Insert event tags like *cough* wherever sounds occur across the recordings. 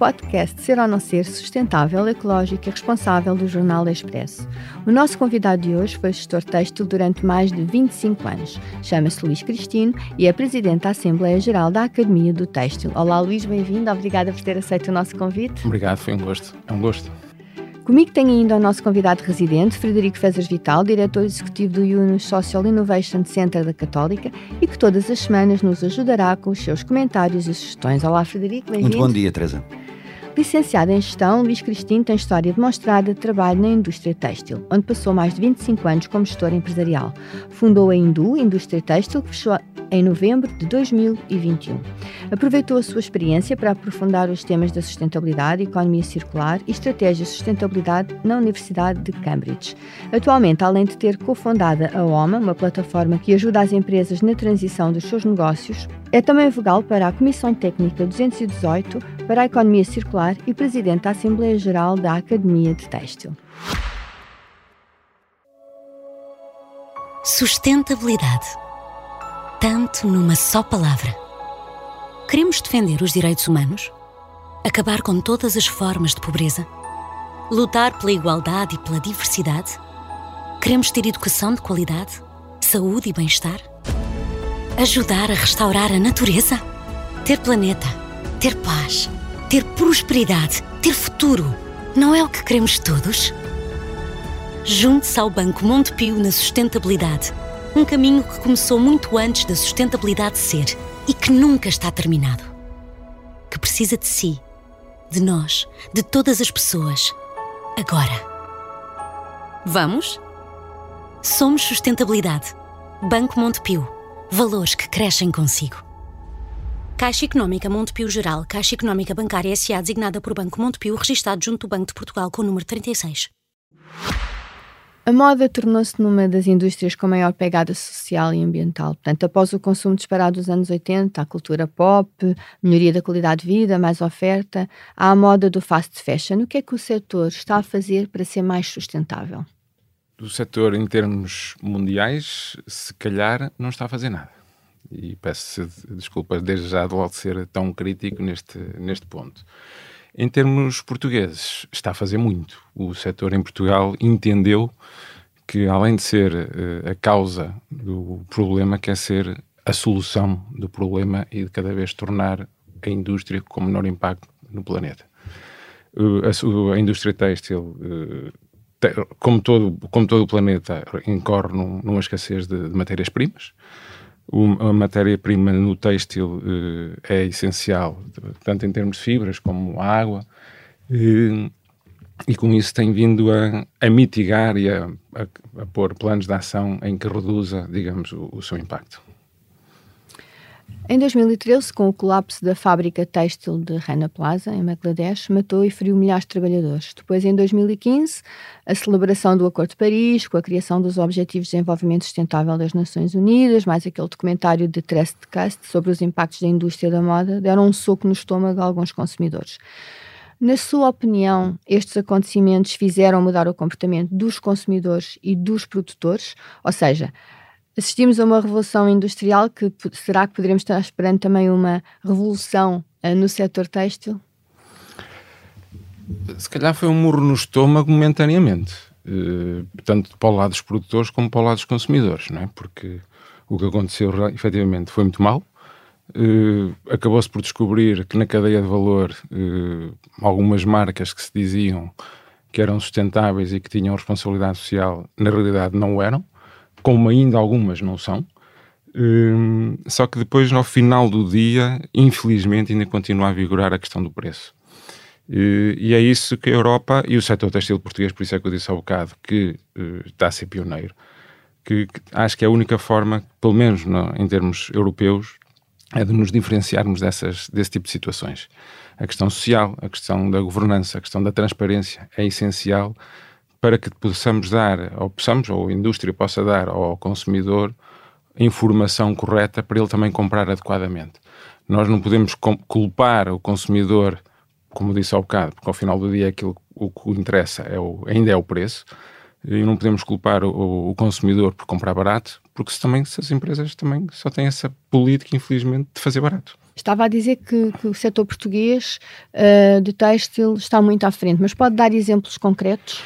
podcast Ser ou Não Ser sustentável, ecológico e responsável do Jornal Expresso. O nosso convidado de hoje foi gestor têxtil durante mais de 25 anos. Chama-se Luís Cristino e é presidente da Assembleia Geral da Academia do Têxtil. Olá, Luís, bem-vindo. Obrigada por ter aceito o nosso convite. Obrigado, foi um gosto. É um gosto. Comigo tem ainda o nosso convidado residente, Frederico Fezes Vital, diretor executivo do Yunus Social Innovation Center da Católica e que todas as semanas nos ajudará com os seus comentários e sugestões. Olá, Frederico, bem-vindo. Muito bom dia, Teresa. Licenciado em Gestão, Luís Cristino tem história demonstrada de trabalho na indústria têxtil, onde passou mais de 25 anos como gestor empresarial. Fundou a Indu, Indústria Têxtil, que fechou em novembro de 2021. Aproveitou a sua experiência para aprofundar os temas da sustentabilidade, economia circular e estratégia de sustentabilidade na Universidade de Cambridge. Atualmente, além de ter cofundada a OMA, uma plataforma que ajuda as empresas na transição dos seus negócios, é também vogal para a Comissão Técnica 218 para a Economia Circular e presidente da Assembleia Geral da Academia de Têxtil. Sustentabilidade. Tanto numa só palavra. Queremos defender os direitos humanos? Acabar com todas as formas de pobreza? Lutar pela igualdade e pela diversidade? Queremos ter educação de qualidade? Saúde e bem-estar? Ajudar a restaurar a natureza? Ter planeta? Ter paz? Ter prosperidade? Ter futuro? Não é o que queremos todos? Junte-se ao Banco Montepio na sustentabilidade. Um caminho que começou muito antes da sustentabilidade ser e que nunca está terminado. Que precisa de si, de nós, de todas as pessoas. Agora. Vamos? Somos Sustentabilidade. Banco Montepio. Valores que crescem consigo. Caixa Económica Montepio Geral, Caixa Económica Bancária S.A. designada por Banco Montepio, registado junto do Banco de Portugal com o número 36. A moda tornou-se numa das indústrias com maior pegada social e ambiental. Portanto, após o consumo disparado dos anos 80, a cultura pop, melhoria da qualidade de vida, mais oferta, há a moda do fast fashion. O que é que o setor está a fazer para ser mais sustentável? O setor, em termos mundiais, se calhar não está a fazer nada. E peço desculpas desde já de logo ser tão crítico neste, neste ponto. Em termos portugueses, está a fazer muito. O setor em Portugal entendeu que, além de ser uh, a causa do problema, quer ser a solução do problema e de cada vez tornar a indústria com menor impacto no planeta. Uh, a, a, indústria têxtil, uh, como, todo, como todo o planeta, incorre num, numa escassez de, de matérias-primas a matéria-prima no têxtil eh, é essencial, tanto em termos de fibras como água, eh, e com isso tem vindo a, a mitigar e a, a, a, pôr planos de ação em que reduza, digamos, o, o seu impacto. Em 2013, com o colapso da fábrica têxtil de Rana Plaza, em Bangladesh, matou e feriu milhares de trabalhadores. Depois, em 2015, a celebração do Acordo de Paris, com a criação dos Objetivos de Desenvolvimento Sustentável das Nações Unidas, mais aquele documentário de Trust Cast sobre os impactos da indústria da moda, deram um soco no estômago a alguns consumidores. Na sua opinião, estes acontecimentos fizeram mudar o comportamento dos consumidores e dos produtores? Ou seja, assistimos a uma revolução industrial que será que poderemos estar esperando também uma revolução uh, no setor têxtil? Se calhar foi um murro no estômago momentaneamente, uh, tanto para o lado dos produtores como para o lado dos consumidores, não é? Porque o que aconteceu efetivamente foi muito mal. Uh, acabou-se por descobrir que na cadeia de valor algumas marcas que se diziam que eram sustentáveis e que tinham responsabilidade social, na realidade não eram como ainda algumas não são. Um, só que depois, no final do dia, infelizmente, ainda continua a vigorar a questão do preço. E é isso que a Europa e o setor textil português, por isso é que eu disse há bocado, que uh, está a ser pioneiro, que, que, acho que é a única forma, pelo menos no, em termos europeus, é de nos diferenciarmos dessas, desse tipo de situações. A questão social, a questão da governança, a questão da transparência é essencial para que possamos dar, ou possamos, ou a indústria possa dar ao consumidor informação correta para ele também comprar adequadamente. Nós não podemos culpar o consumidor, como disse ao bocado, porque ao final do dia aquilo o que interessa é o, ainda é o preço, e não podemos culpar o, o, consumidor por comprar barato, porque também se as empresas também só têm essa política, infelizmente, de fazer barato. Estava a dizer que, que o setor português uh, de têxtil está muito à frente, mas pode dar exemplos concretos?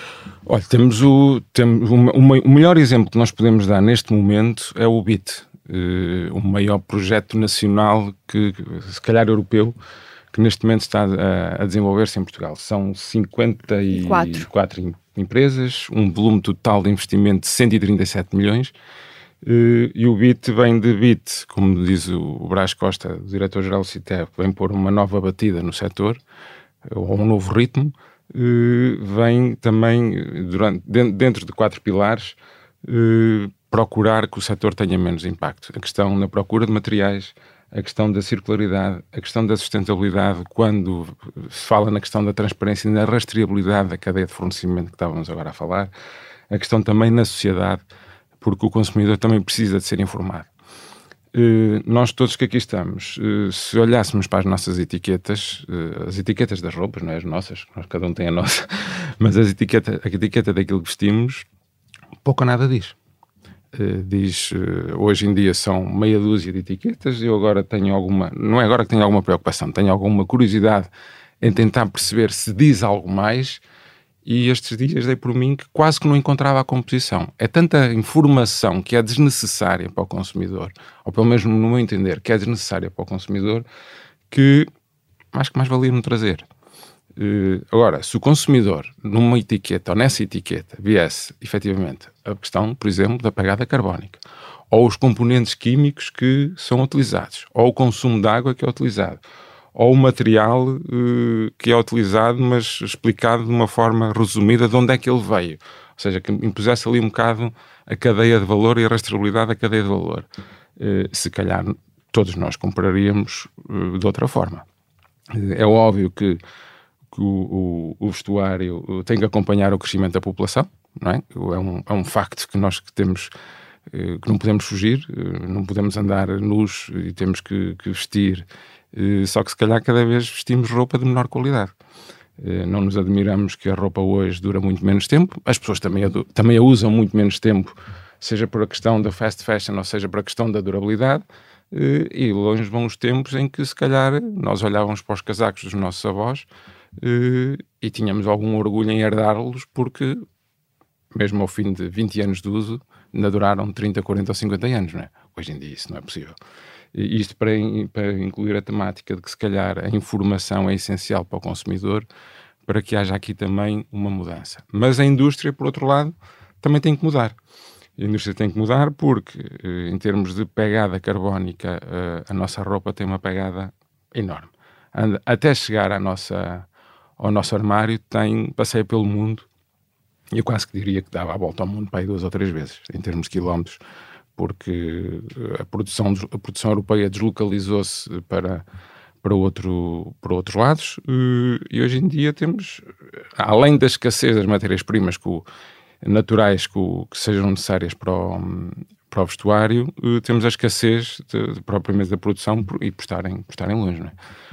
Olha, temos o, temos o, o melhor exemplo que nós podemos dar neste momento é o BIT, uh, o maior projeto nacional que, se calhar europeu, que neste momento está a, a desenvolver-se em Portugal. São 54 Quatro. empresas, um volume total de investimento de 137 milhões. Uh, e o BIT vem de BIT, como diz o Brás Costa, o diretor-geral do CITEP, vem pôr uma nova batida no setor, ou um novo ritmo, uh, vem também, durante, dentro de quatro pilares, uh, procurar que o setor tenha menos impacto. A questão na procura de materiais, a questão da circularidade, a questão da sustentabilidade, quando se fala na questão da transparência e na rastreabilidade da cadeia de fornecimento que estávamos agora a falar, a questão também na sociedade, porque o consumidor também precisa de ser informado. Uh, nós todos que aqui estamos, uh, se olhássemos para as nossas etiquetas, uh, as etiquetas das roupas, não é as nossas, cada um tem a nossa, *laughs* mas as etiqueta, a etiqueta daquilo que vestimos, pouco ou nada diz. Eh, diz hoje em dia são meia dúzia de etiquetas. Eu agora tenho alguma, não é agora que tenho alguma preocupação, tenho alguma curiosidade em tentar perceber se diz algo mais. E estes dias dei por mim que quase que não encontrava a composição. É tanta informação que é desnecessária para o consumidor, ou pelo menos no meu entender, que é desnecessária para o consumidor, que mais que mais valia me trazer. Uh, agora, se o consumidor, numa etiqueta ou nessa etiqueta, viesse efetivamente a questão, por exemplo, da pegada carbónica, ou os componentes químicos que são utilizados, ou o consumo de água que é utilizado, ou o material uh, que é utilizado, mas explicado de uma forma resumida de onde é que ele veio. Ou seja, que impusesse ali um bocado a cadeia de valor e a rastreabilidade da cadeia de valor. Uh, se calhar todos nós compraríamos de outra forma. É óbvio que que o, o, o, vestuário tem que acompanhar o crescimento da população, não é? É um, é um facto que nós que temos eh, que não podemos fugir, eh, não podemos andar nus e temos que, que vestir, eh, só que se calhar cada vez vestimos roupa de menor qualidade. Não nos admiramos que a roupa hoje dura muito menos tempo, as pessoas também a, também a usam muito menos tempo, seja por a questão da fast fashion ou seja por a questão da durabilidade, e longe vão os tempos em que se calhar nós olhávamos para os casacos dos nossos avós e tínhamos algum orgulho em herdá-los porque, mesmo ao fim de 20 anos de uso, ainda duraram 30, 40 ou 50 anos, não é? Hoje em dia isso não é possível. Isto para, para incluir a temática de que se calhar a informação é essencial para o consumidor para que haja aqui também uma mudança. Mas a indústria, por outro lado, também tem que mudar. A indústria tem que mudar porque, eh, em termos de pegada carbónica, eh, a nossa roupa tem uma pegada enorme. Até chegar à nossa, ao nosso armário, tem, passei pelo mundo, e eu quase que diria que dava a volta ao mundo para aí duas ou três vezes, em termos de quilómetros, porque a produção, a produção europeia deslocalizou-se para, para, outro, para outros lados, eh, e hoje em dia temos, além da escassez das matérias-primas naturais que, que, sejam necessárias para o, para o vestuário, eh, temos a escassez de, de, propriamente da produção e por estarem, por estarem longe. É?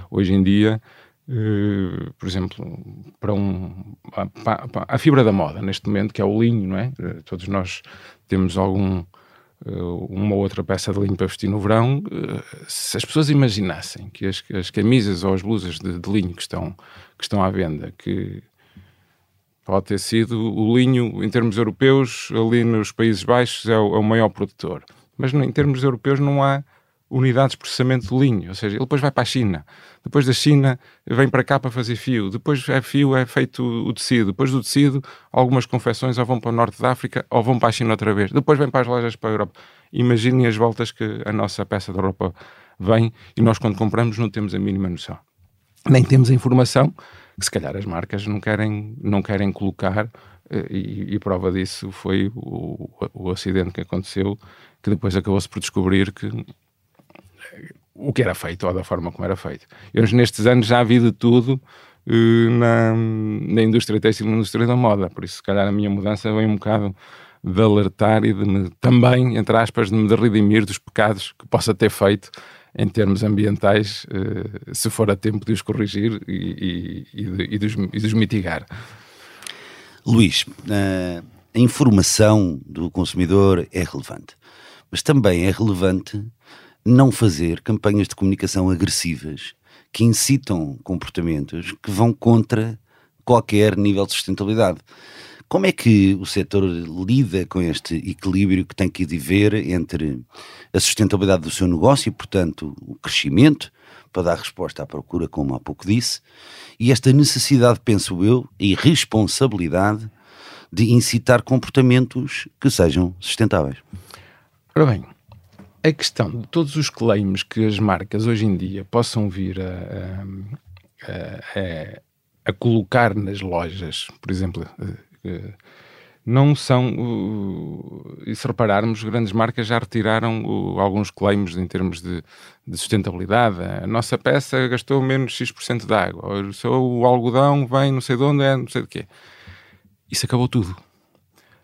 Hoje em dia, Uh, por exemplo, para um a, a, a, fibra da moda neste momento, que é o linho, não é? Todos nós temos algum uh, uma outra peça de linho para vestir no verão. se as pessoas imaginassem que as, as camisas ou as blusas de, de, linho que estão que estão à venda, que pode ter sido o linho em termos europeus ali nos Países Baixos é o, é o maior produtor, mas em termos europeus não há unidades de processamento de linho, ou seja, ele depois vai para a China, depois da China vem para cá para fazer fio, depois é fio, é feito o tecido, depois do tecido algumas confecções ou vão para o norte da África ou vão para a China outra vez, depois vem para as lojas para a Europa. Imaginem as voltas que a nossa peça de roupa vem e nós quando compramos não temos a mínima noção. Nem temos a informação que se calhar as marcas não querem, não querem colocar eh, e, e prova disso foi o, o, o acidente que aconteceu que depois acabou-se por descobrir que o que era feito ou da forma como era feito. Eu, nestes anos já vi de tudo uh, na, na indústria têxtil e na indústria da moda, por isso, se calhar, a minha mudança vem um bocado de alertar e de me, também, entre aspas, de me redimir dos pecados que possa ter feito em termos ambientais, uh, se for a tempo de os corrigir e, e, e, de, e dos, dos, mitigar. Luís, uh, a informação do consumidor é relevante, mas também é relevante não fazer campanhas de comunicação agressivas que incitam comportamentos que vão contra qualquer nível de sustentabilidade. Como é que o setor lida com este equilíbrio que tem que viver entre a sustentabilidade do seu negócio e, portanto, o crescimento, para dar resposta à procura, como há pouco disse, e esta necessidade, penso eu, e responsabilidade de incitar comportamentos que sejam sustentáveis? Ora bem, a questão de todos os claims que as marcas hoje em dia possam vir a, a, a, a colocar nas lojas, por exemplo, não são, e se repararmos, grandes marcas já retiraram alguns claims em termos de, de, sustentabilidade. A nossa peça gastou menos X% de água, o seu algodão vem não sei de onde, é não sei de quê. Isso acabou tudo.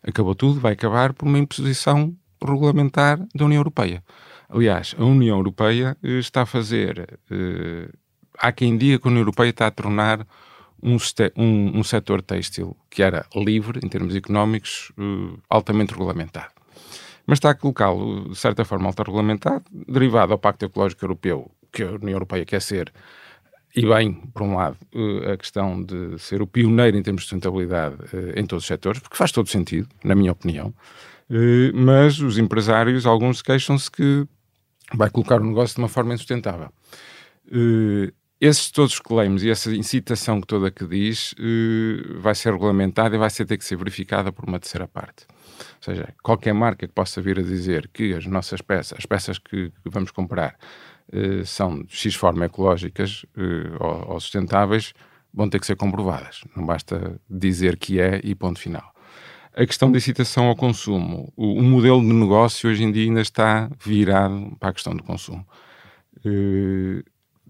Acabou tudo, vai acabar por uma imposição regulamentar da União Europeia. Aliás, a União Europeia eh, está a fazer. Eh, há quem diga que a União Europeia está a tornar um, um, um setor têxtil que era livre em termos económicos, uh, altamente regulamentado. Mas está a colocá-lo, de certa forma, altamente regulamentado, derivado ao Pacto Ecológico Europeu, que a União Europeia quer ser, e bem, por um lado, uh, a questão de ser o pioneiro em termos de sustentabilidade uh, em todos os setores, porque faz todo sentido, na minha opinião, mas os empresários, alguns queixam-se que vai colocar o negócio de uma forma insustentável esses todos os claims e essa incitação que toda que diz uh, vai ser regulamentada e vai ser ter que ser verificada por uma terceira parte. Ou seja, qualquer marca que possa vir a dizer que as nossas peças, as peças que, vamos comprar, são de X forma ecológicas ou, sustentáveis, vão ter que ser comprovadas. Não basta dizer que é e ponto final. A questão da incitação ao consumo. O, o modelo de negócio hoje em dia ainda está virado para a questão do consumo. Uh,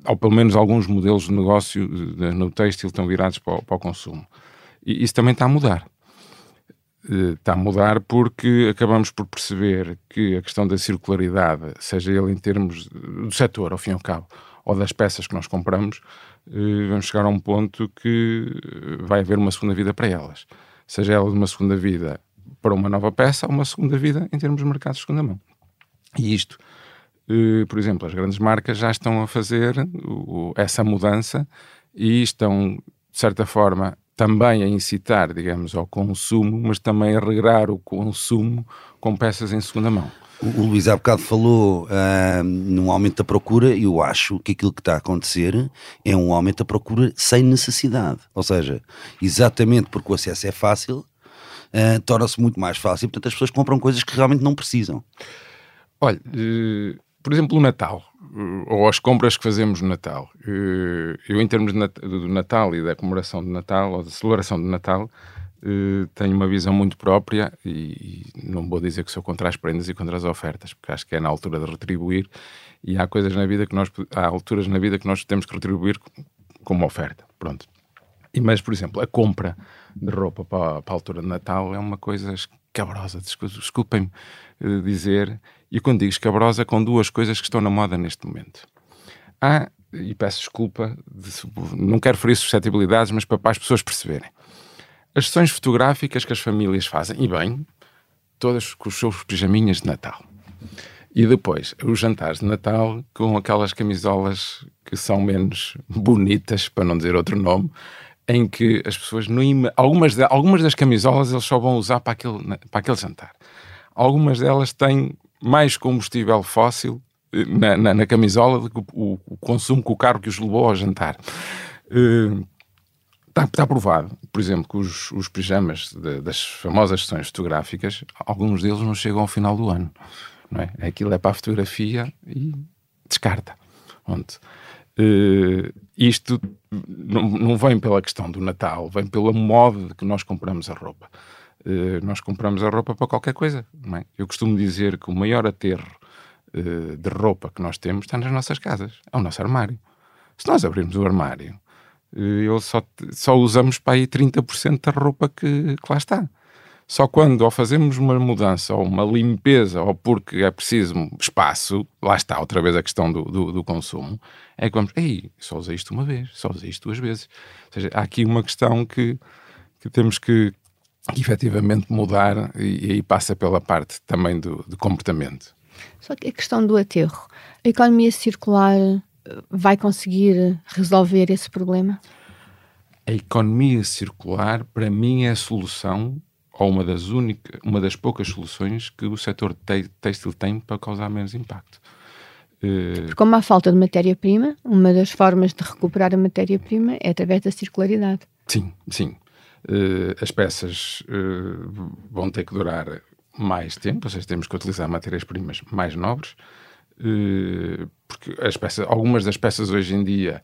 ou pelo menos alguns modelos de negócio no têxtil estão virados para o, para o consumo. E isso também está a mudar. Eh, está a mudar porque acabamos por perceber que a questão da circularidade, seja ele em termos do setor, ao fim e ao cabo, ou das peças que nós compramos, eh, vamos chegar a um ponto que vai haver uma segunda vida para elas. Seja ela uma segunda vida para uma nova peça ou uma segunda vida em termos de mercado de segunda mão. E isto eh, por exemplo, as grandes marcas já estão a fazer essa mudança e estão, de certa forma, também a incitar, digamos, ao consumo, mas também a regrar o consumo com peças em segunda mão. O, Luís há bocado falou uh, num aumento da procura e eu acho que aquilo que está a acontecer é um aumento da procura sem necessidade. Ou seja, exatamente porque o acesso é fácil, uh, torna-se muito mais fácil, portanto as pessoas compram coisas que realmente não precisam. Olha, uh, por exemplo, o Natal, eh, ou as compras que fazemos no Natal. Eh, eu, em termos do Natal e da comemoração de Natal, ou da celebração de Natal, eh, tenho uma visão muito própria e, não vou dizer que sou contra as prendas e contra as ofertas, porque acho que é na altura de retribuir e há coisas na vida que nós, há alturas na vida que nós temos que retribuir como oferta. Pronto. E, mas, por exemplo, a compra de roupa para, para a altura de Natal é uma coisa escabrosa, desculpem-me dizer, e quando digo escabrosa, com duas coisas que estão na moda neste momento. Há, e peço desculpa, de, não quero ferir suscetibilidades, mas para, para as pessoas perceberem. As sessões fotográficas que as famílias fazem, e bem, todas com os seus pijaminhas de Natal. E depois, os jantares de Natal com aquelas camisolas que são menos bonitas, para não dizer outro nome, em que as pessoas, não algumas, de, algumas das camisolas eles só vão usar para aquele, para aquele jantar. Algumas delas têm mais combustível fóssil eh, na, na, na camisola do que o, o, consumo que o carro que os levou ao jantar. Uh, está provado, por exemplo, que os, os pijamas de, das famosas sessões fotográficas, alguns deles não chegam ao final do ano. Não é? Aquilo é para a fotografia e descarta. Uh, isto não, não vem pela questão do Natal, vem pela moda que nós compramos a roupa. Eh, nós compramos a roupa para qualquer coisa. É? Eu costumo dizer que o maior aterro uh, de roupa que nós temos está nas nossas casas, é o nosso armário. Se nós abrirmos o armário, uh, eu só, só usamos para aí 30% da roupa que, que lá está. Só quando ou fazemos uma mudança ou uma limpeza ou porque é preciso espaço, lá está outra vez a questão do, do, do, consumo, é que vamos, ei, só usei isto uma vez, só usei isto duas vezes. Ou seja, há aqui uma questão que, que temos que, efetivamente mudar e, e aí passa pela parte também do, do comportamento. Só que a questão do aterro, a economia circular eh, vai conseguir resolver esse problema? A economia circular, para mim, é a solução, ou uma das, únicas, uma das poucas soluções que o setor têxtil tem para causar menos impacto. Porque como há falta de matéria-prima, uma das formas de recuperar a matéria-prima é através da circularidade. Sim, sim. Uh, as peças uh, vão ter que durar mais tempo, ou seja, temos que utilizar matérias-primas mais nobres, porque as peças, algumas das peças hoje em dia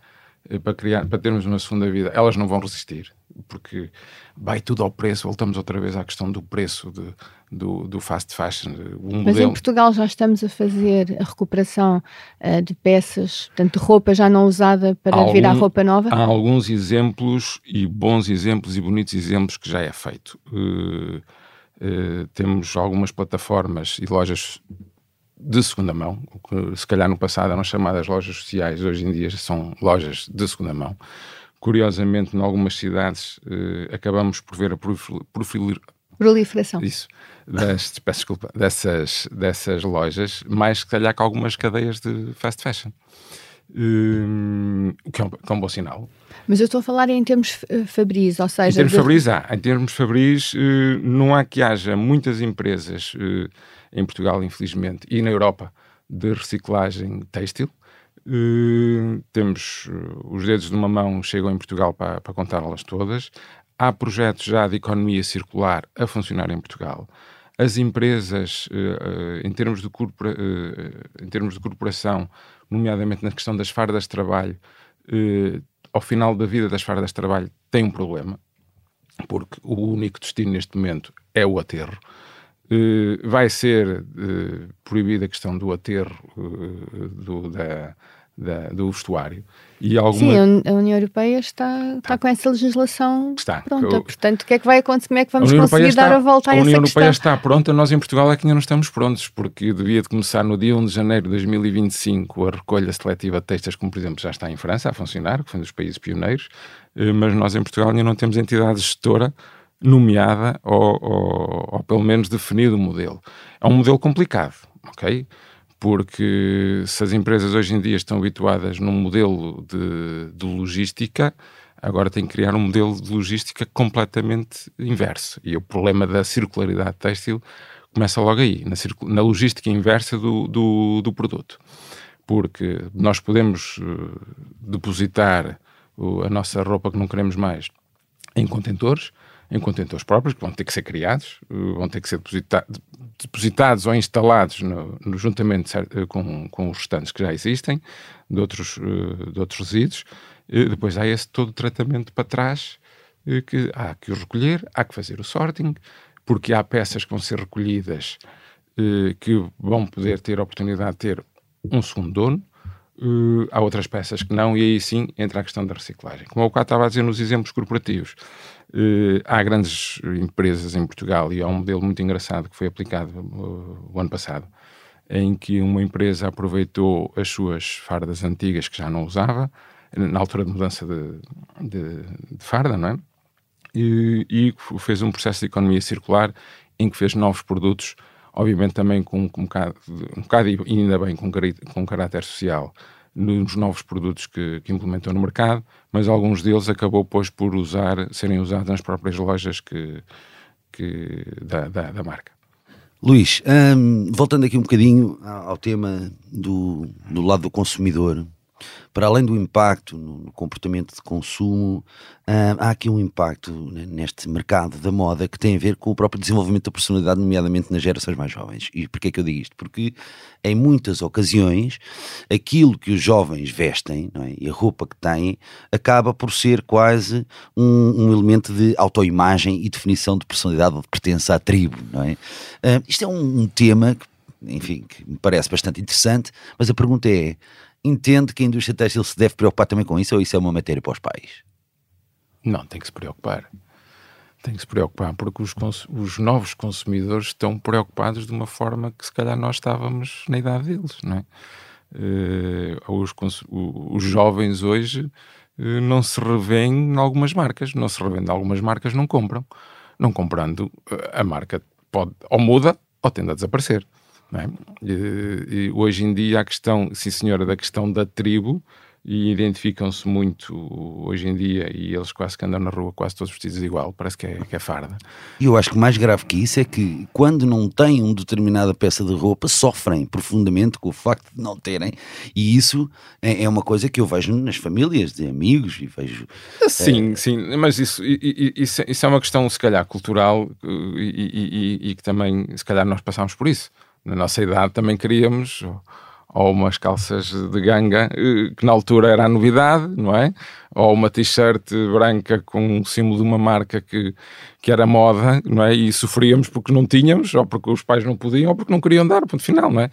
eh, para, criar, para termos uma segunda vida, elas não vão resistir, porque vai tudo ao preço. Voltamos outra vez à questão do preço de, do, do fast fashion. Um Mas modelo... em Portugal já estamos a fazer a recuperação uh, de peças, portanto, roupa já não usada para Algum, virar roupa nova? Há alguns exemplos, e bons exemplos, e bonitos exemplos que já é feito. Uh, uh, temos algumas plataformas e lojas de segunda mão, o que se calhar no passado eram chamadas lojas sociais, hoje em dia são lojas de segunda mão. Curiosamente, em algumas cidades, eh, acabamos por ver a profil, proliferação. Isso, das, peço desculpa, dessas, dessas lojas, mais se calhar que algumas cadeias de fast fashion. Um, que, é um, que é um bom sinal. Mas eu estou a falar em termos uh, fabris, ou seja... Em termos de... fabris há. Em termos fabris, uh, não há que haja muitas empresas uh, em Portugal, infelizmente, e na Europa, de reciclagem têxtil. Uh, temos uh, os dedos de uma mão chegam em Portugal para, para contá-las todas. Há projetos já de economia circular a funcionar em Portugal. As empresas, uh, em, termos de corpora, em termos de corporação, nomeadamente na questão das fardas de trabalho, ao final da vida das fardas de trabalho, têm um problema, porque o único destino neste momento é o aterro. Uh, vai ser uh, proibida a questão do aterro uh, do, da, da, do vestuário. E alguma... Sim, a União Europeia está, está com essa legislação está. pronta. Eu... Portanto, o que é que vai acontecer? Como é que vamos conseguir está, dar a volta a, a essa questão? A União Europeia está pronta, nós em Portugal é que ainda não estamos prontos, porque devia de começar no dia 1 de janeiro de 2025 a recolha seletiva de textas, como por exemplo já está em França a funcionar, que foi um dos países pioneiros, mas nós em Portugal ainda não temos entidade gestora nomeada ou, ou, ou, pelo menos definido o modelo. É um modelo complicado, ok? Porque se as empresas hoje em dia estão habituadas num modelo de, de logística, agora têm que criar um modelo de logística completamente inverso. E o problema da circularidade têxtil começa logo aí, na, na logística inversa do, do, do, produto. Porque nós podemos uh, depositar a nossa roupa que não queremos mais em contentores, em contentores próprios, que vão ter que ser criados, eh, vão ter que ser depositados, depositados ou instalados no, no juntamente eh, com, com os restantes que já existem, de outros, eh, de outros resíduos. Depois há esse todo o tratamento para trás, que há que o recolher, há que fazer o sorting, porque há peças que vão ser recolhidas que vão poder ter a oportunidade de ter um segundo dono, Uh, há outras peças que não, e aí sim entra a questão da reciclagem. Como eu cá estava a dizer nos exemplos corporativos, uh, há grandes empresas em Portugal e há um modelo muito engraçado que foi aplicado uh, o ano passado, em que uma empresa aproveitou as suas fardas antigas que já não usava, na altura de mudança de, de, de farda, não é? E, e, fez um processo de economia circular em que fez novos produtos obviamente também com, com um, bocado, um bocado, ainda bem, com, com caráter social nos novos produtos que, que, implementou no mercado, mas alguns deles acabou depois por usar, serem usados nas próprias lojas que, que da, da, da marca. Luís, hum, voltando aqui um bocadinho ao tema do, do lado do consumidor, para além do impacto no comportamento de consumo, uh, há aqui um impacto neste mercado da moda que tem a ver com o próprio desenvolvimento da personalidade, nomeadamente nas gerações mais jovens. E porquê é que eu digo isto? Porque em muitas ocasiões aquilo que os jovens vestem é? e a roupa que têm acaba por ser quase um, um elemento de autoimagem e definição de personalidade ou de pertença à tribo. É? Uh, isto é um, um tema que enfim, que me parece bastante interessante, mas a pergunta é: entende que a indústria têxtil se deve preocupar também com isso ou isso é uma matéria para os pais? Não, tem que se preocupar. Tem que se preocupar porque os, os novos consumidores estão preocupados de uma forma que se calhar nós estávamos na idade deles, não é? Uh, os, os, jovens hoje uh, não se revêem em algumas marcas, não se revêem em algumas marcas, não compram. Não comprando, uh, a marca pode ou muda ou tende a desaparecer. É? E, e hoje em dia a questão, sim senhora, da questão da tribo e identificam-se muito hoje em dia e eles quase que andam na rua quase todos vestidos igual, parece que é, que é farda. E eu acho que mais grave que isso é que quando não têm uma determinada peça de roupa sofrem profundamente com o facto de não terem e isso é, é uma coisa que eu vejo nas famílias de amigos e vejo... Sim, é... sim, mas isso, isso, isso, é uma questão se calhar cultural e, e, e que também se calhar nós passamos por isso. Na nossa idade também queríamos ou umas calças de ganga, eh, que na altura era a novidade, não é? Ou uma t-shirt branca com um símbolo de uma marca que, que era moda, não é? E sofríamos porque não tínhamos, ou porque os pais não podiam, ou porque não queriam dar, ponto final, não é?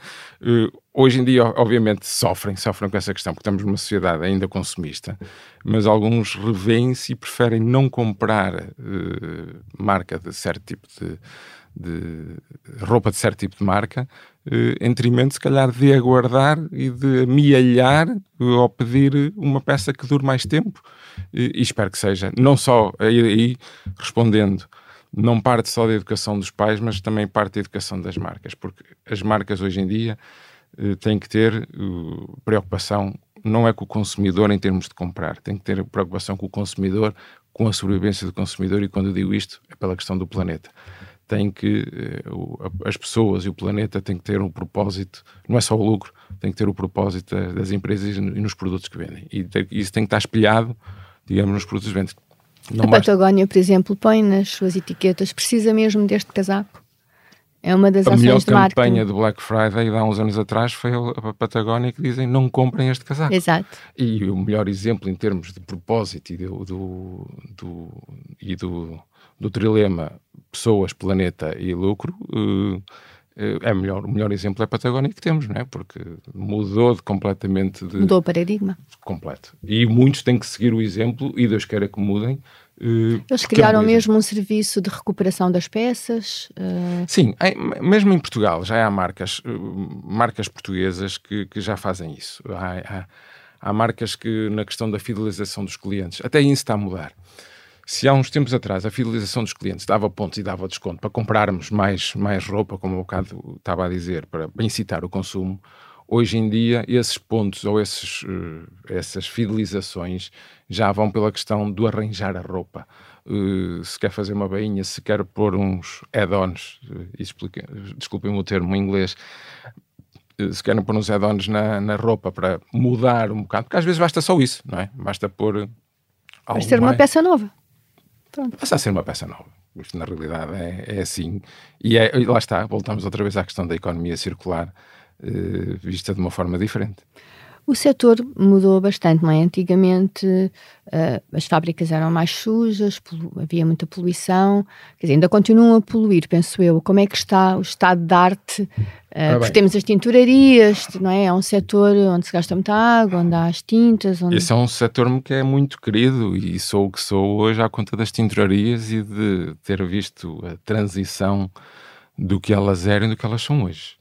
Hoje em dia, obviamente, sofrem, sofrem com essa questão, porque estamos numa sociedade ainda consumista, mas alguns revêem-se e preferem não comprar uh, marca de certo tipo de, de roupa de certo tipo de marca, eh, em detrimento, se calhar, de aguardar e de amealhar ou pedir uma peça que dure mais tempo. E, e espero que seja, não só aí, aí, respondendo, não parte só da educação dos pais, mas também parte da educação das marcas, porque as marcas hoje em dia eh, têm que ter preocupação, não é com o consumidor em termos de comprar, tem que ter preocupação com o consumidor, com a sobrevivência do consumidor, e quando eu digo isto é pela questão do planeta tem que eh, as pessoas e o planeta têm que ter um propósito, não é só o lucro, tem que ter o propósito das empresas e nos produtos que vendem. E isso tem que estar espelhado, digamos, nos produtos que vendem. Não a. Patagónia, por exemplo, põe nas suas etiquetas, precisa mesmo deste casaco. É uma das a ações de marketing. Melhor campanha do Black Friday, há uns anos atrás, foi a Patagónia que dizem não comprem este casaco. Exato. E o melhor exemplo em termos de propósito e do, do, do e do, do trilema pessoas, planeta e lucro, uh, é melhor, o melhor exemplo é a Patagónia que temos, não é? Porque mudou de, completamente de... Mudou o paradigma. Completo. E muitos têm que seguir o exemplo e Deus queira que mudem. Uh, Eles criaram mesmo um serviço de recuperação das peças? Uh... Sim, mesmo em Portugal já há marcas, uh, marcas portuguesas que, que já fazem isso. Há, há, há marcas que na questão da fidelização dos clientes, até isso está a mudar. Se há uns tempos atrás a fidelização dos clientes dava pontos e dava desconto para comprarmos mais, mais roupa, como o bocado estava a dizer, para, para incitar o consumo, hoje em dia esses pontos ou esses, uh, essas fidelizações já vão pela questão do arranjar a roupa. Uh, se quer fazer uma bainha, se quer pôr uns add-ons, uh, desculpem o termo em inglês, se querem pôr uns add-ons na, na roupa para mudar um bocado, porque às vezes basta só isso, não é? Basta pôr. Vai ser uma peça nova. Pronto. Passa a ser uma peça nova. Isto, na realidade, é, é assim. E, é, e lá está, voltamos outra vez à questão da economia circular, eh, vista de uma forma diferente. O setor mudou bastante, não é? Antigamente uh, as fábricas eram mais sujas, havia muita poluição, quer dizer, ainda continuam a poluir, penso eu. Como é que está o estado de arte? Uh, porque temos as tinturarias, não é? É um setor onde se gasta muita água, onde há as tintas. Onde... Esse é um setor que é muito querido e sou o que sou hoje à conta das tinturarias e de ter visto a transição do que elas eram e do que elas são hoje.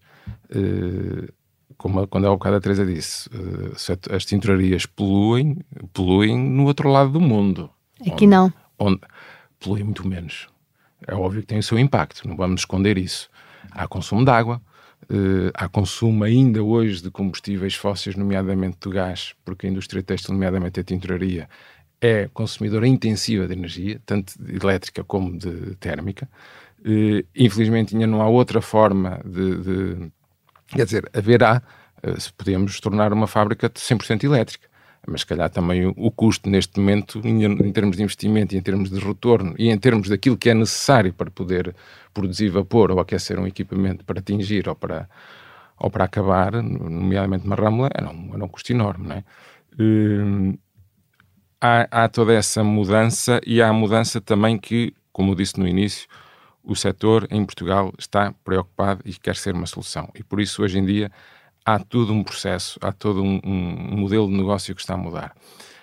Uh, como quando há bocado a Teresa disse, uh, as tinturarias poluem, poluem no outro lado do mundo. Aqui onde, não. Onde poluem muito menos. É óbvio que tem o seu impacto, não vamos esconder isso. Há consumo de água, uh, há consumo ainda hoje de combustíveis fósseis, nomeadamente do gás, porque a indústria têxtil, nomeadamente a tinturaria, é consumidora intensiva de energia, tanto de elétrica como de térmica. Infelizmente ainda não há outra forma de, de Quer dizer, haverá, eh, se podemos tornar uma fábrica de 100% elétrica, mas se calhar também o, custo neste momento, em, termos de investimento e em termos de retorno e em termos daquilo que é necessário para poder produzir vapor ou aquecer um equipamento para atingir ou para, ou para acabar, nomeadamente uma râmula, era um, era um custo enorme, não é? Hum, há, há toda essa mudança e há a mudança também que, como disse no início, o setor em Portugal está preocupado e quer ser uma solução. E por isso, hoje em dia, há todo um processo, há todo um, um modelo de negócio que está a mudar.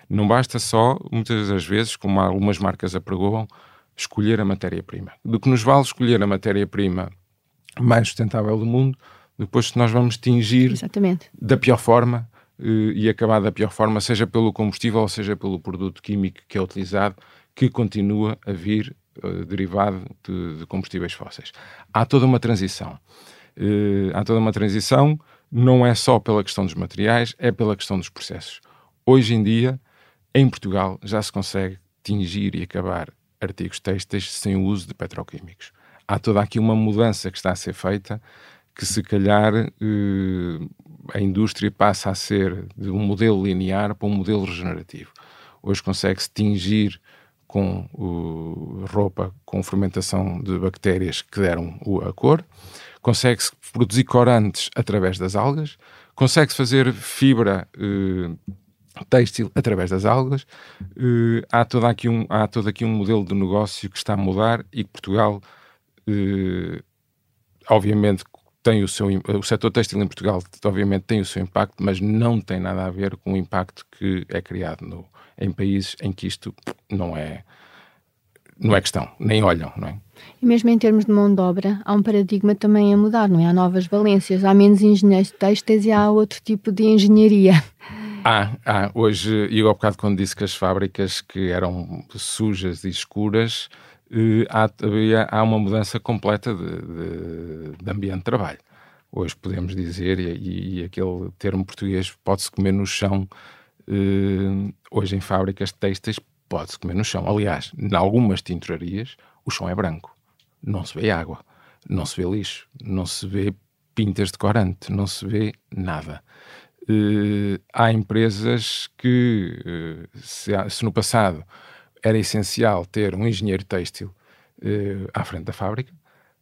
Não basta só, muitas das vezes, como algumas marcas apregoam, escolher a matéria-prima. Do que nos vale escolher a matéria-prima mais sustentável do mundo, depois se nós vamos tingir Exatamente. da pior forma eh, e acabar da pior forma, seja pelo combustível ou seja pelo produto químico que é utilizado, que continua a vir derivado de, de, combustíveis fósseis. Há toda uma transição. Uh, há toda uma transição, não é só pela questão dos materiais, é pela questão dos processos. Hoje em dia, em Portugal, já se consegue tingir e acabar artigos têxteis sem o uso de petroquímicos. Há toda aqui uma mudança que está a ser feita que se calhar uh, a indústria passa a ser de um modelo linear para um modelo regenerativo. Hoje consegue-se tingir com uh, roupa com fermentação de bactérias que deram a cor, consegue-se produzir corantes através das algas, consegue-se fazer fibra uh, têxtil através das algas. Uh, há, todo aqui um, há todo aqui um modelo de negócio que está a mudar e Portugal, uh, obviamente, tem o seu o setor têxtil em Portugal obviamente tem o seu impacto, mas não tem nada a ver com o impacto que é criado no, em países em que isto não é não é questão, nem olham, não é? E mesmo em termos de mão de obra, há um paradigma também a mudar, não é? Há novas valências, há menos engenheiros têxteis e há outro tipo de engenharia. Há, há. Hoje, e eu há bocado quando disse que as fábricas que eram sujas e escuras, há, há uma mudança completa de, de, de, ambiente de trabalho. Hoje podemos dizer, e, e aquele termo português pode-se comer no chão, eh, hoje em fábricas têxteis pode-se comer no chão. Aliás, em algumas tinturarias o chão é branco, não se vê água, não se vê lixo, não se vê pintas de corante, não se vê nada. Uh, há empresas que, se, se, no passado era essencial ter um engenheiro têxtil uh, à frente da fábrica.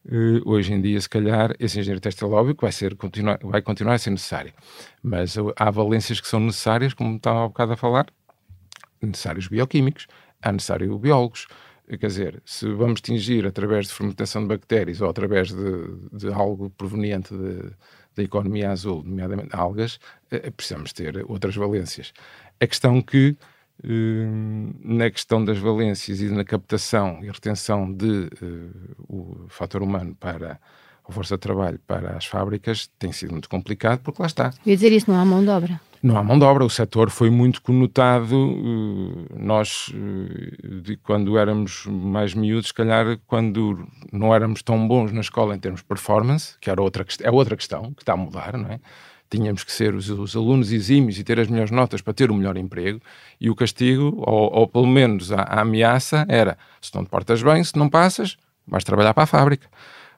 Uh, hoje em dia, se calhar, esse engenheiro têxtil óbvio vai, ser, continuar, vai continuar a ser necessário. Mas há valências que são necessárias, como estava há bocado a falar, necessários bioquímicos, há necessário biólogos. Quer dizer, se vamos tingir através de fermentação de bactérias ou através de, de algo proveniente da economia azul, nomeadamente algas, uh, precisamos ter outras valências. A questão que na questão das valências e na captação e retenção de uh, o fator humano para a força de trabalho para as fábricas tem sido muito complicado porque lá está. Eu ia dizer isso, não há mão de obra. Não há mão de obra, o setor foi muito conotado. Uh, nós, de, quando éramos mais miúdos, se calhar, quando não éramos tão bons na escola em termos de performance, que era outra, é outra questão que está a mudar, não é? Tínhamos que ser os, os, alunos exímios e ter as melhores notas para ter o melhor emprego, e o castigo, ou, ou pelo menos a, a, ameaça, era: se não te portas bem, se não passas, vais trabalhar para a fábrica.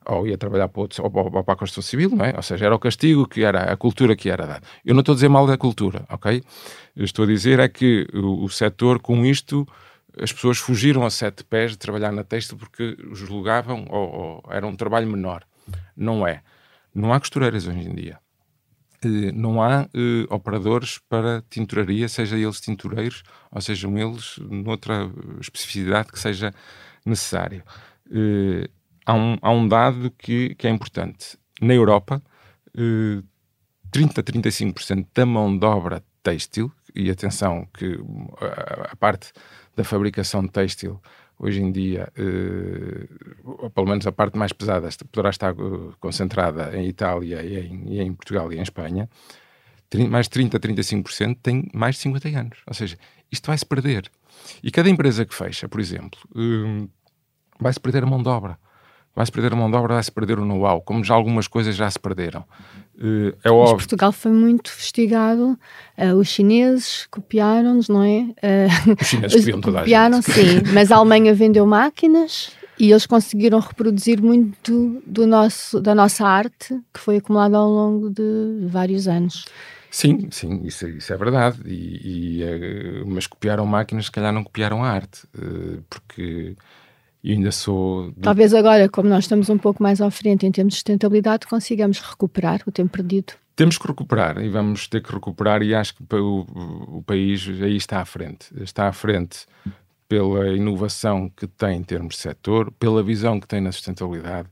Ou ia trabalhar para, outro, ou, ou para a Constituição Civil, não é? Ou seja, era o castigo que era, a cultura que era dada. Eu não estou a dizer mal da cultura, ok? Eu estou a dizer é que o, o setor, com isto, as pessoas fugiram a sete pés de trabalhar na têxtil porque julgavam ou, ou era um trabalho menor. Não é. Não há costureiras hoje em dia não há uh, operadores para tinturaria, seja eles tintureiros ou sejam eles noutra especificidade que seja necessária. Uh, há, um, há um dado que, que é importante. Na Europa, uh, 30 a 35% da mão de obra têxtil, e atenção que a, a parte da fabricação têxtil hoje em dia, uh, pelo menos a parte mais pesada, poderá estar uh, concentrada em Itália e em, e em, Portugal e em Espanha, mais de 30% a 35% tem mais de 50 anos. Ou seja, isto vai se perder. E cada empresa que fecha, por exemplo, uh, vai-se perder a mão de obra vai-se perder a mão de obra, vai-se perder o know-how, como já algumas coisas já se perderam. Uh, é Mas óbvio. Portugal foi muito investigado, uh, os chineses copiaram-nos, não é? Uh, os chineses *laughs* copiam toda copiaram, a gente. sim, mas a Alemanha vendeu máquinas e eles conseguiram reproduzir muito do nosso, da nossa arte que foi acumulada ao longo de vários anos. Sim, sim, isso, isso é verdade. E, e, mas copiaram máquinas, se calhar não copiaram a arte, porque e ainda sou. Talvez agora, como nós estamos um pouco mais à frente em termos de sustentabilidade, consigamos recuperar o tempo perdido. Temos que recuperar e vamos ter que recuperar, e acho que o, o país aí está à frente. Está à frente pela inovação que tem em termos de setor, pela visão que tem na sustentabilidade,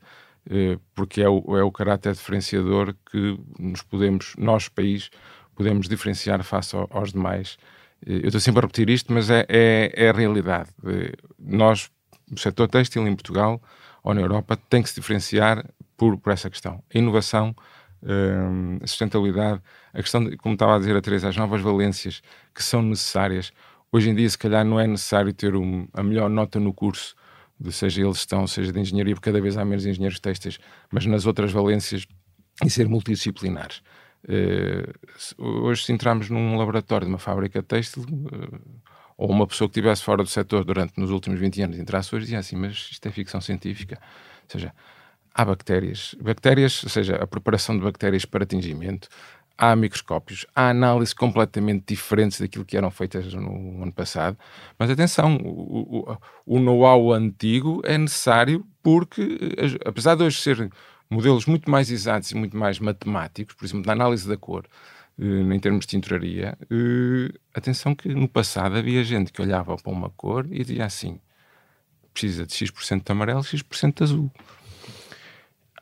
eh, porque é o, é o caráter diferenciador que nos podemos, nós, país, podemos diferenciar face aos demais. Eh, eu estou sempre a repetir isto, mas é, é, é a realidade. Eh, nós o setor têxtil em Portugal ou na Europa tem que se diferenciar por, por essa questão. A inovação, hum, a sustentabilidade, a questão, de, como estava a dizer a Teresa, as novas valências que são necessárias. Hoje em dia, se calhar, não é necessário ter um, a melhor nota no curso, de, seja eles estão, seja de engenharia, porque cada vez há menos engenheiros têxteis, mas nas outras valências e ser multidisciplinares. hoje, se entrarmos num laboratório de uma fábrica têxtil, ou uma pessoa que estivesse fora do setor durante nos últimos 20 anos entrasse hoje dizia assim, mas isto é ficção científica. Ou seja, há bactérias, bactérias, ou seja, a preparação de bactérias para atingimento, há microscópios, há análises completamente diferentes daquilo que eram feitas no ano passado. Mas atenção, o, o, o know-how antigo é necessário porque, apesar de hoje ser modelos muito mais exatos e muito mais matemáticos, por exemplo, na análise da cor, eh, em termos de tinturaria, eh, atenção que no passado havia gente que olhava para uma cor e dizia assim: precisa de X% de amarelo, X% de azul.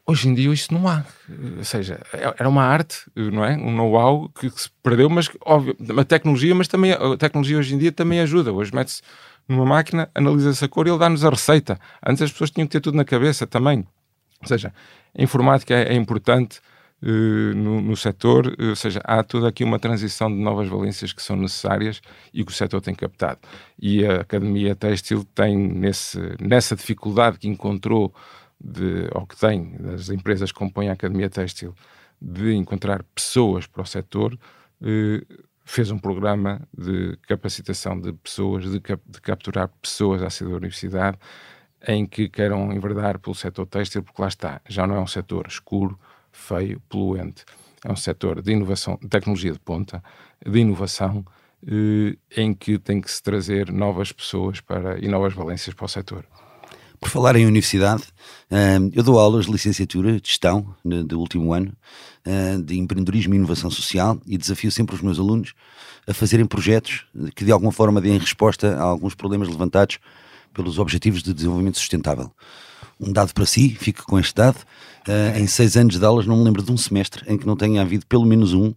Hoje em dia isso não há. Ou seja, é, era uma arte, não é? Um know-how que, se perdeu, mas óbvio, a tecnologia, mas também a tecnologia hoje em dia também ajuda. Hoje mete-se numa máquina, analisa-se a cor e ele dá-nos a receita. Antes as pessoas tinham que ter tudo na cabeça também. Ou seja, a informática é, é importante no, no setor, uh, ou seja, há toda aqui uma transição de novas valências que são necessárias e que o setor tem captado. E a Academia Têxtil tem nesse, nessa dificuldade que encontrou de, ou que tem das empresas que compõem a Academia Têxtil de encontrar pessoas para o setor, eh, fez um programa de capacitação de pessoas, de, cap de capturar pessoas à saída da universidade, em que queiram enverdar pelo setor têxtil, porque lá está, já não é um setor escuro, feio, poluente. É um setor de inovação, tecnologia de ponta, de inovação, eh, em que tem que se trazer novas pessoas para, e novas valências para o setor. Por falar em universidade, eu dou aulas de licenciatura de gestão do último ano, de empreendedorismo e inovação social e desafio sempre os meus alunos a fazerem projetos que de alguma forma deem resposta a alguns problemas levantados pelos Objetivos de Desenvolvimento Sustentável. Um dado para si, fico com este dado. em seis anos de aulas, não me lembro de um semestre em que não tenha havido pelo menos um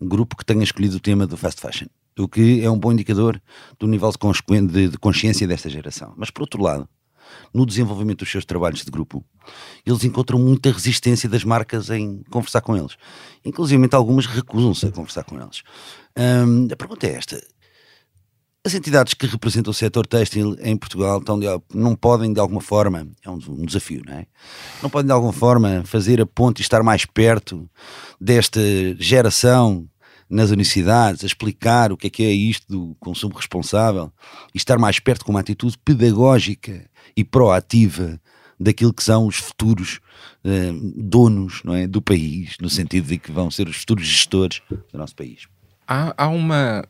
grupo que tenha escolhido o tema do fast fashion. O que é um bom indicador do nível de consciência desta geração. Mas por outro lado, no desenvolvimento dos seus trabalhos de grupo, eles encontram muita resistência das marcas em conversar com eles. Inclusive, algumas recusam-se a conversar com eles. A pergunta é esta: as entidades que representam o setor têxtil em Portugal estão de, não podem, de alguma forma, é um, um, desafio, não é? Não podem, de alguma forma, fazer a ponte e estar mais perto desta geração nas universidades, a explicar o que é que é isto do consumo responsável e estar mais perto com uma atitude pedagógica e proativa daquilo que são os futuros eh, donos não é, do país, no sentido de que vão ser os futuros gestores do nosso país. Há, há, uma.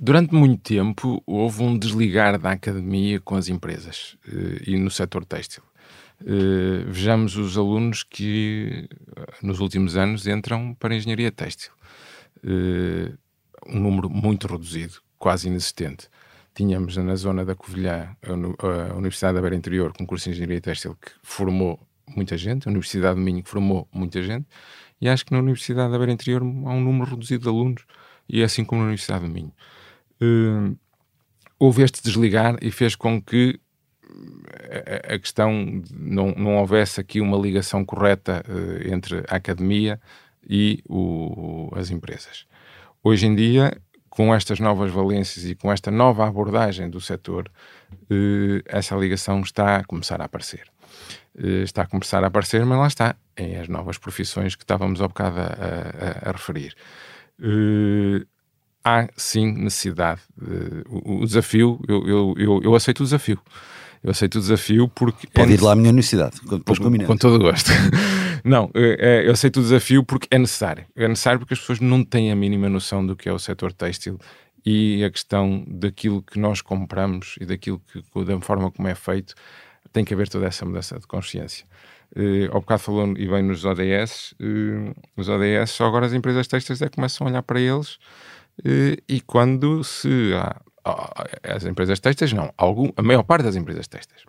Durante muito tempo houve um desligar da academia com as empresas eh, e no setor têxtil. Eh, vejamos os alunos que nos últimos anos entram para a engenharia têxtil. um número muito reduzido, quase inexistente tínhamos na zona da Covilhã a Universidade da Beira Interior com curso de Engenharia Têxtil que formou muita gente, a Universidade de Minho que formou muita gente, e acho que na Universidade da Beira Interior há um número reduzido de alunos, e é assim como na Universidade de Minho. Uh, houve este desligar e fez com que a, a questão não, não houvesse aqui uma ligação correta uh, entre a academia e o, as empresas. Hoje em dia com estas novas valências e com esta nova abordagem do setor, eh, essa ligação está a começar a aparecer. Eh, está a começar a aparecer, mas lá está, em as novas profissões que estávamos há bocado a, a, a referir. Eh, há sim necessidade. o, o, desafio, eu, eu, eu, eu aceito o desafio. Eu aceito o desafio porque. Pode é ir lá à minha universidade, depois com, com todo o gosto. *laughs* Não, é, é, eu aceito o desafio porque é necessário. É necessário porque as pessoas não têm a mínima noção do que é o setor têxtil e a questão daquilo que nós compramos e daquilo que, da forma como é feito, tem que haver toda essa mudança de consciência. Uh, ao bocado falou e bem nos ODS, uh, os ODS só agora as empresas têxteis é que começam a olhar para eles uh, e quando se as empresas têxteis não, algum, a maior parte das empresas têxteis,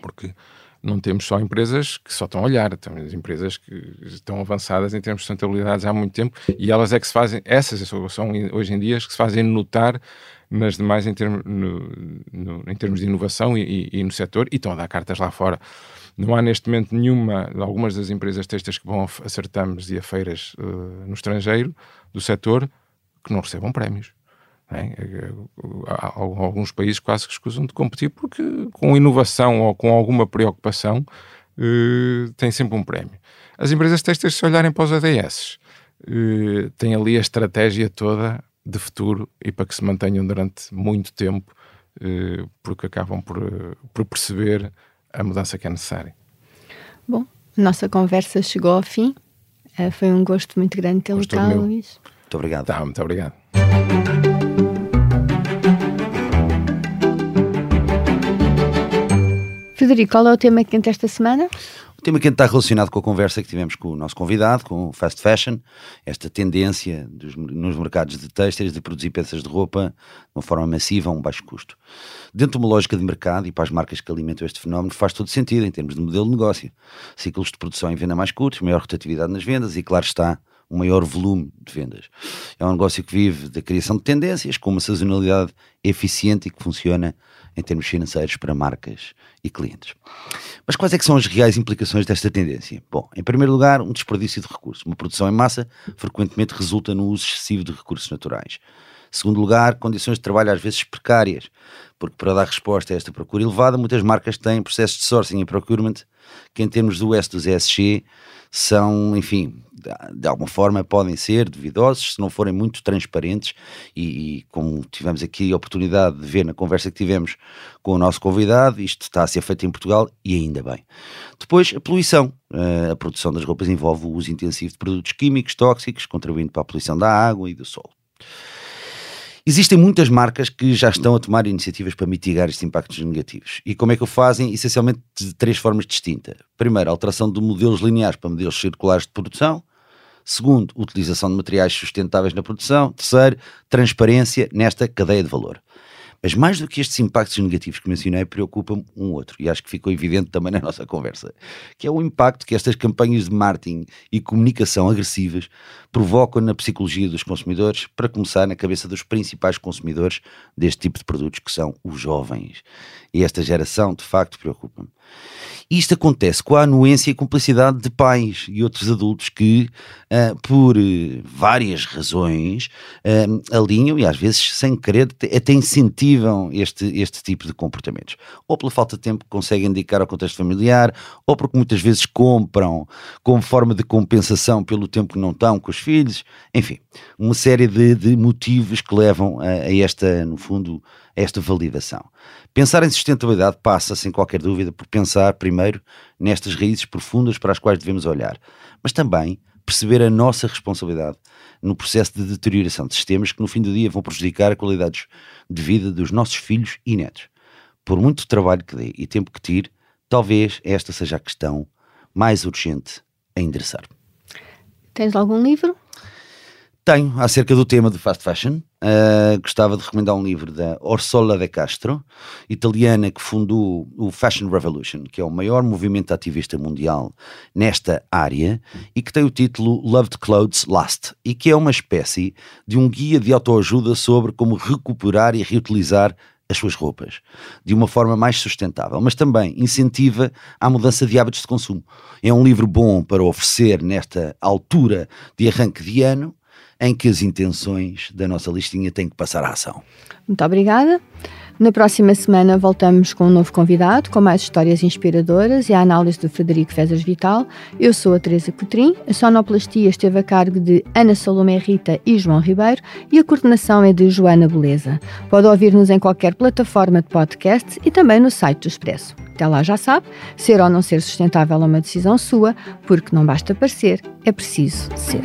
porque não temos só empresas que só estão a olhar, temos empresas que estão avançadas em termos de sustentabilidade há muito tempo e elas é que se fazem, essas são hoje em dia as que se fazem notar nas demais em, termos, no, no, em termos de inovação e, e, e, no setor e estão a dar cartas lá fora. Não há neste momento nenhuma, algumas das empresas textas que vão a certames e a feiras uh, no estrangeiro do setor que não recebam prémios. É? Há alguns países quase que escusam de competir porque com inovação ou com alguma preocupação uh, tem sempre um prémio. As empresas têxteis, se olharem para os ADS, uh, têm ali a estratégia toda de futuro e para que se mantenham durante muito tempo, porque acabam por, por perceber a mudança que é necessária. Bom, nossa conversa chegou ao fim. foi um gosto muito grande tê-lo cá, Luís. Muito obrigado. Tá, muito obrigado. Frederico, qual é o tema quente esta semana? O tema quente está relacionado com a conversa que tivemos com o nosso convidado, com o fast fashion, esta tendência dos, nos mercados de têxteis de produzir peças de roupa de uma forma massiva a um baixo custo. Dentro de uma lógica de mercado e para as marcas que alimentam este fenómeno faz todo sentido em termos de modelo de negócio. Ciclos de produção em venda mais curtos, maior rotatividade nas vendas e, claro está, um maior volume de vendas. É um negócio que vive da criação de tendências com uma sazonalidade eficiente e que funciona em termos financeiros para marcas e clientes. Mas quais é que são as reais implicações desta tendência? Bom, em primeiro lugar, um desperdício de recursos. Uma produção em massa frequentemente resulta no uso excessivo de recursos naturais. Segundo lugar, condições de trabalho às vezes precárias, porque para dar resposta a esta procura elevada, muitas marcas têm processos de sourcing e procurement que em termos do S dos ESG são, enfim, de alguma forma podem ser duvidosos se não forem muito transparentes e, e, como tivemos aqui a oportunidade de ver na conversa que tivemos com o nosso convidado, isto está a ser feito em Portugal e ainda bem. Depois, a poluição. Uh, a produção das roupas envolve o uso intensivo de produtos químicos tóxicos, contribuindo para a poluição da água e do solo. Existem muitas marcas que já estão a tomar iniciativas para mitigar estes impactos negativos. E como é que o fazem? Essencialmente de três formas distintas. Primeiro, alteração de modelos lineares para modelos circulares de produção. Segundo, utilização de materiais sustentáveis na produção. Terceiro, transparência nesta cadeia de valor. Mas mais do que estes impactos negativos que mencionei, preocupa-me um outro, e acho que ficou evidente também na nossa conversa, que é o impacto que estas campanhas de marketing e comunicação agressivas provocam na psicologia dos consumidores, para começar na cabeça dos principais consumidores deste tipo de produtos, que são os jovens. E esta geração, de facto, preocupa-me. Isto acontece com a anuência e cumplicidade de pais e outros adultos que, uh, por uh, várias razões, uh, alinham e às vezes sem querer até incentivam este, este tipo de comportamentos. Ou pela falta de tempo que conseguem dedicar ao contexto familiar, ou porque muitas vezes compram como forma de compensação pelo tempo que não estão com os filhos. Enfim, uma série de, de motivos que levam a, a esta, no fundo, esta validação. Pensar em sustentabilidade passa, sem qualquer dúvida, por pensar primeiro nestas raízes profundas para as quais devemos olhar, mas também perceber a nossa responsabilidade no processo de deterioração de sistemas que no fim do dia vão prejudicar a qualidade de vida dos nossos filhos e netos. Por muito trabalho que dê e tempo que tire, talvez esta seja a questão mais urgente a endereçar. Tens algum livro? Tenho, acerca do tema do fast fashion. Uh, gostava de recomendar um livro da Orsola de Castro, italiana que fundou o Fashion Revolution, que é o maior movimento ativista mundial nesta área e que tem o título Loved Clothes Last e que é uma espécie de um guia de autoajuda sobre como recuperar e reutilizar as suas roupas de uma forma mais sustentável, mas também incentiva a mudança de hábitos de consumo. É um livro bom para oferecer nesta altura de arranque de ano em que as intenções da nossa listinha têm que passar à ação. Muito obrigada. Na próxima semana voltamos com um novo convidado, com mais histórias inspiradoras e a análise do Frederico Fezas Vital. Eu sou a Teresa Cotrim, a sonoplastia esteve a cargo de Ana Salomé Rita e João Ribeiro e a coordenação é de Joana Beleza. Pode ouvir-nos em qualquer plataforma de podcast e também no site do Expresso. Até lá já sabe, ser ou não ser sustentável é uma decisão sua, porque não basta parecer, é preciso ser.